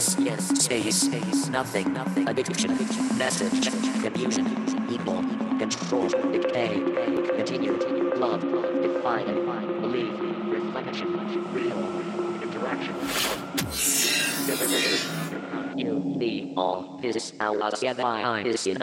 yes, yes, space, space, nothing, nothing, addiction, addiction, message, confusion, evil, control, decay, continue, love, define, believe, reflection, real, interaction. You, the, all, is, our, together, by, is, in,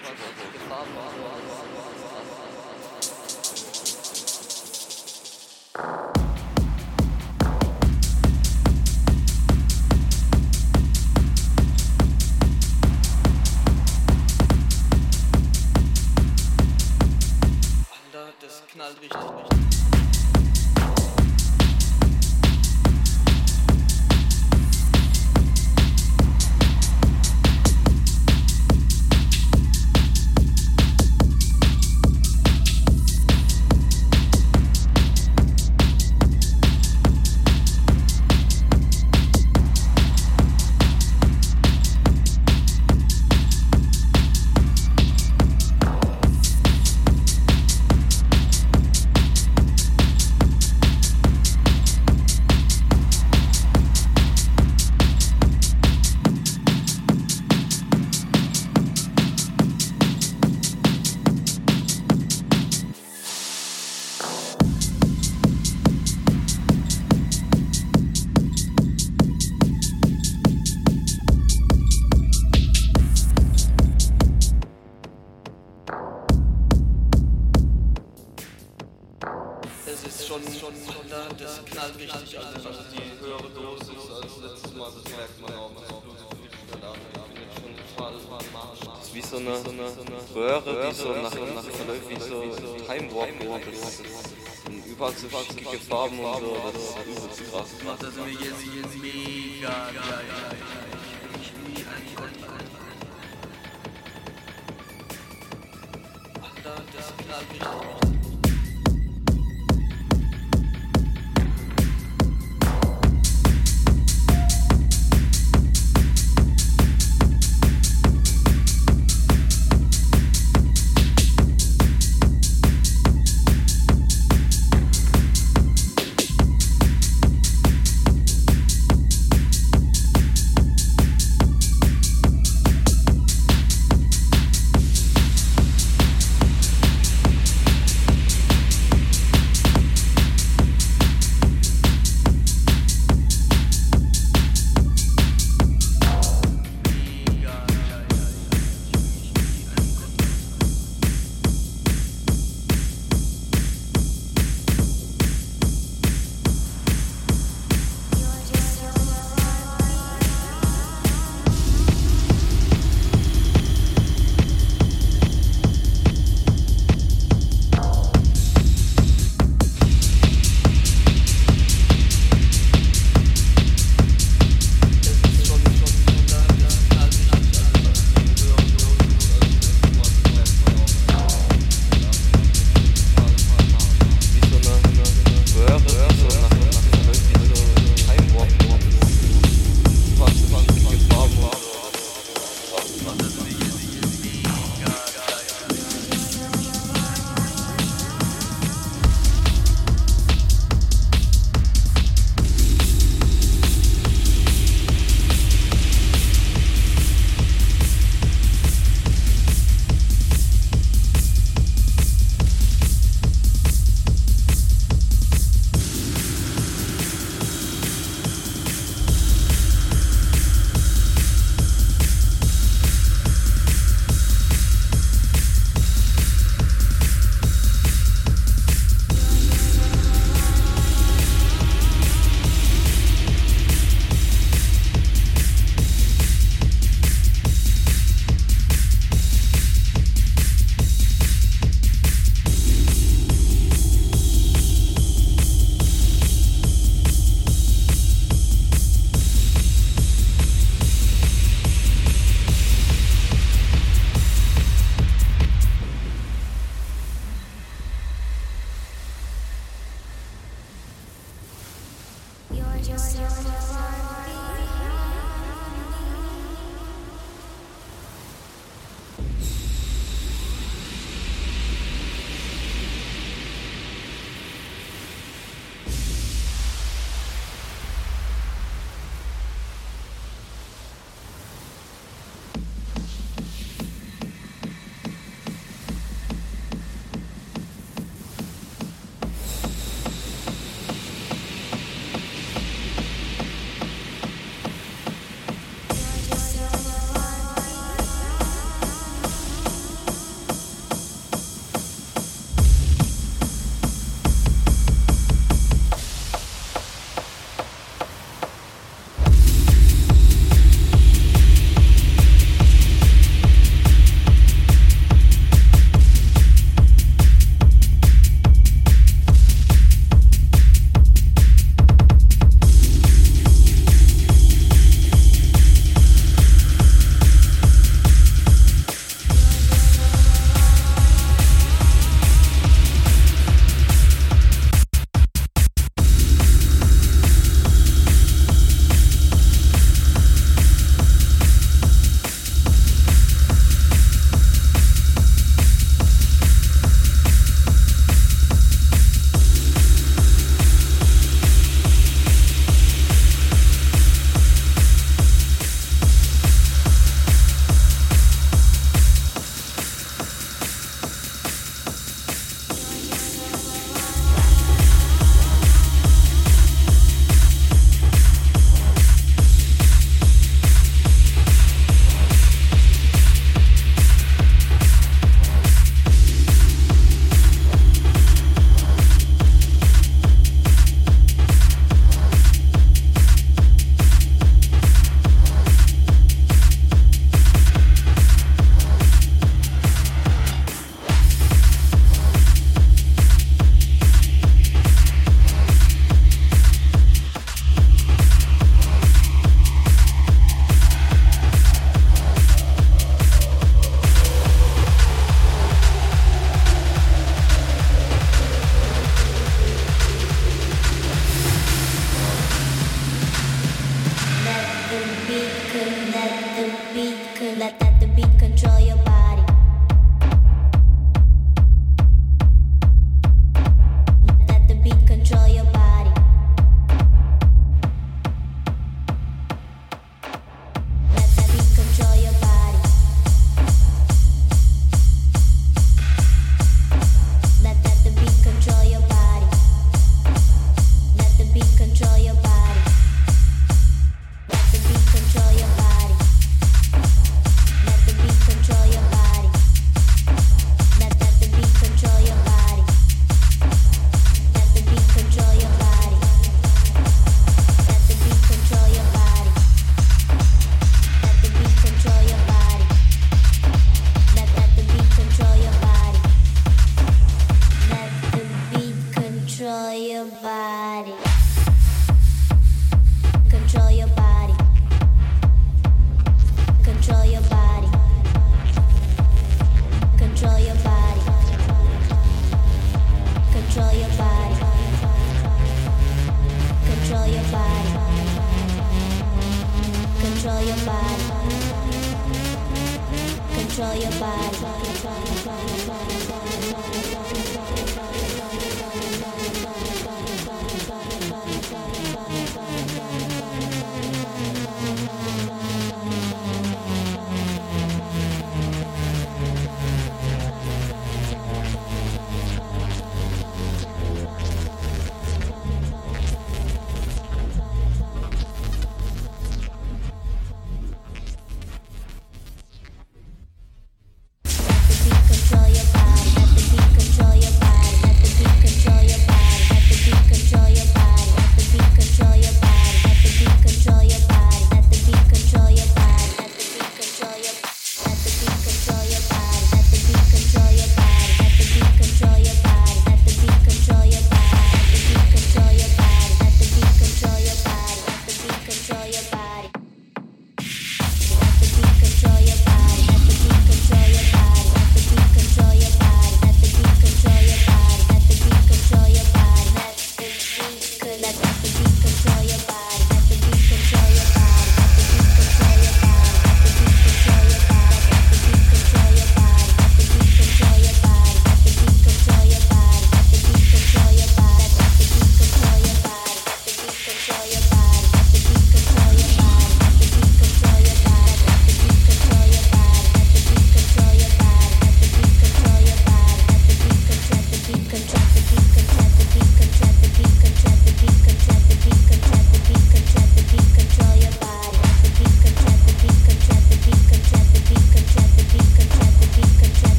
الصبر في الصبر You're so yourself.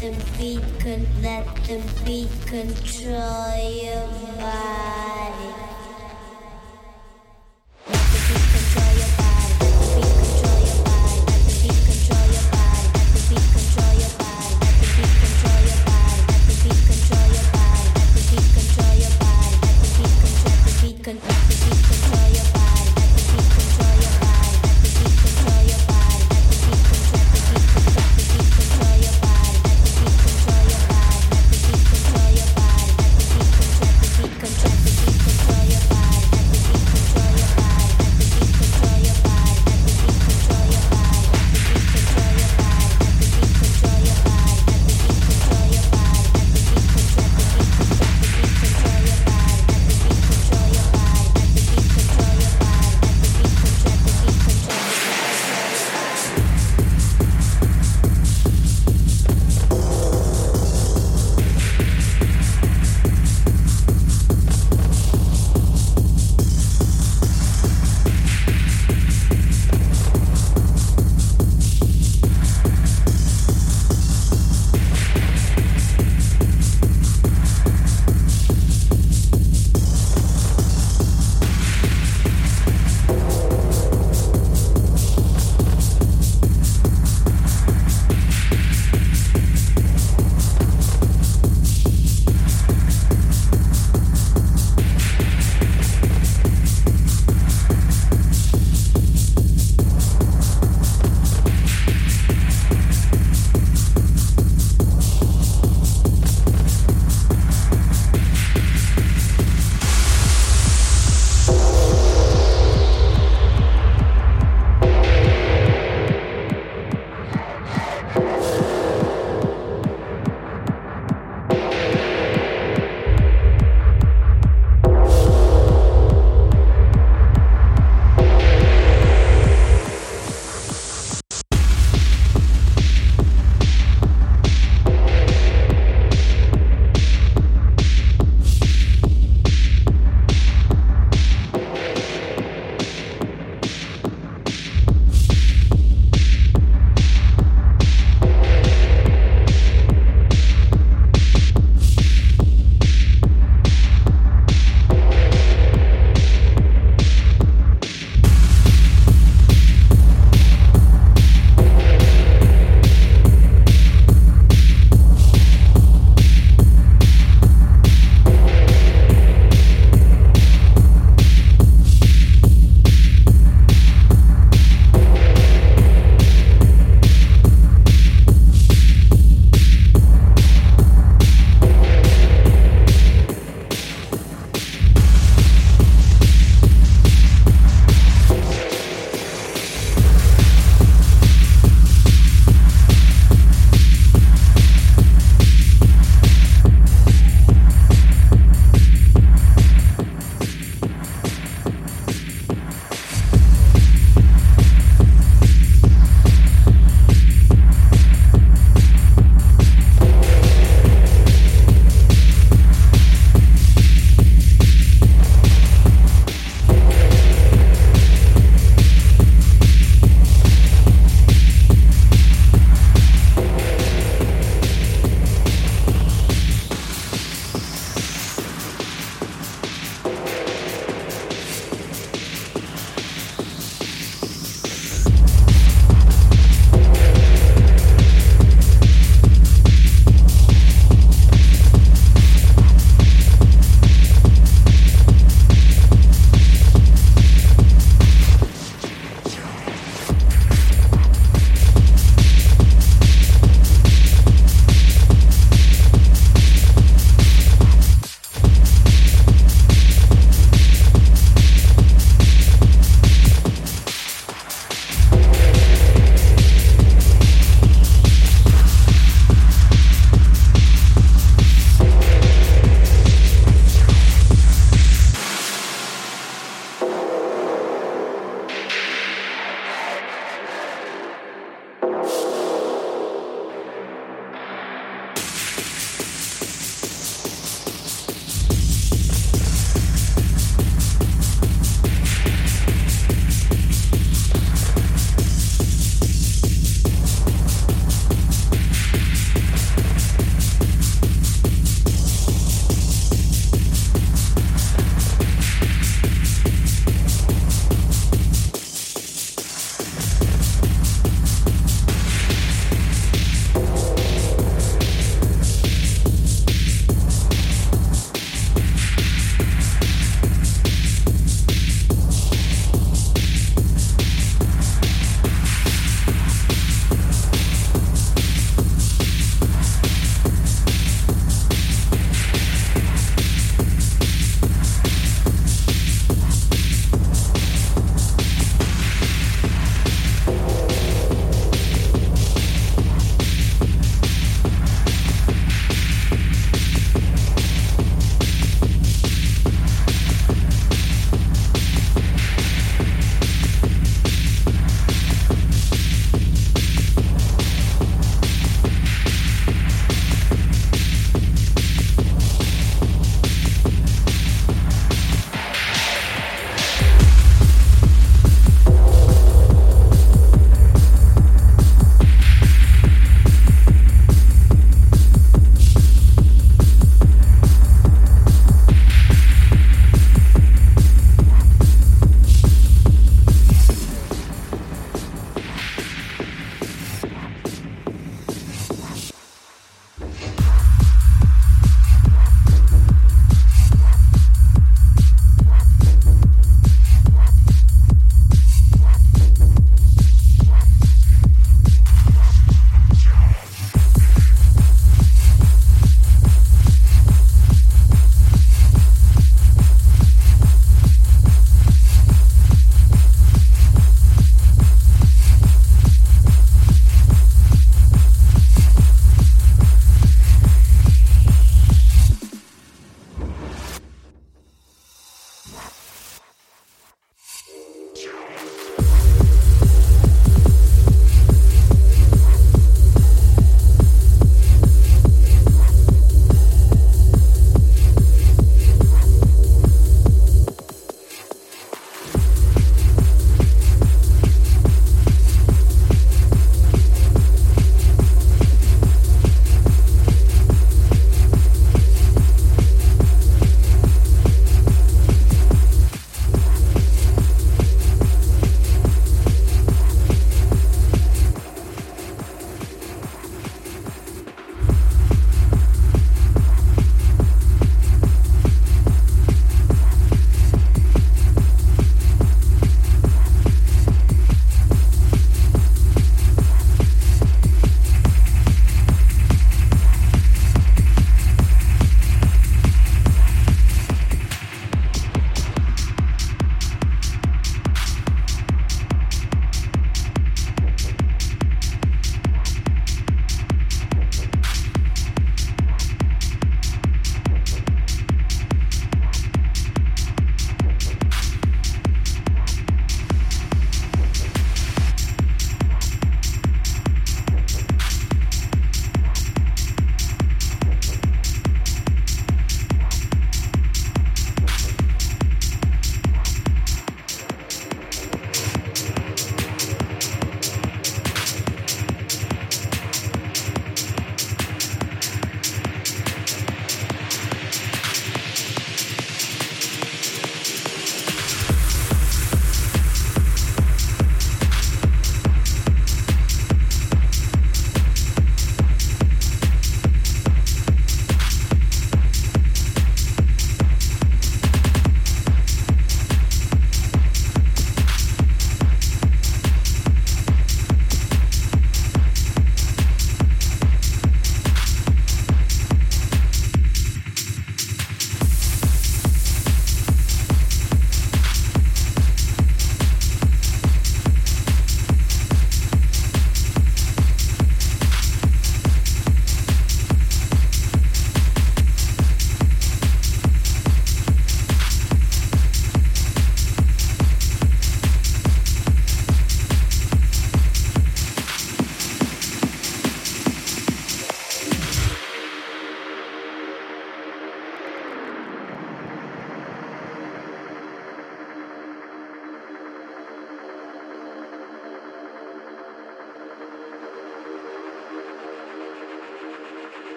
The beat, let the beat control your body.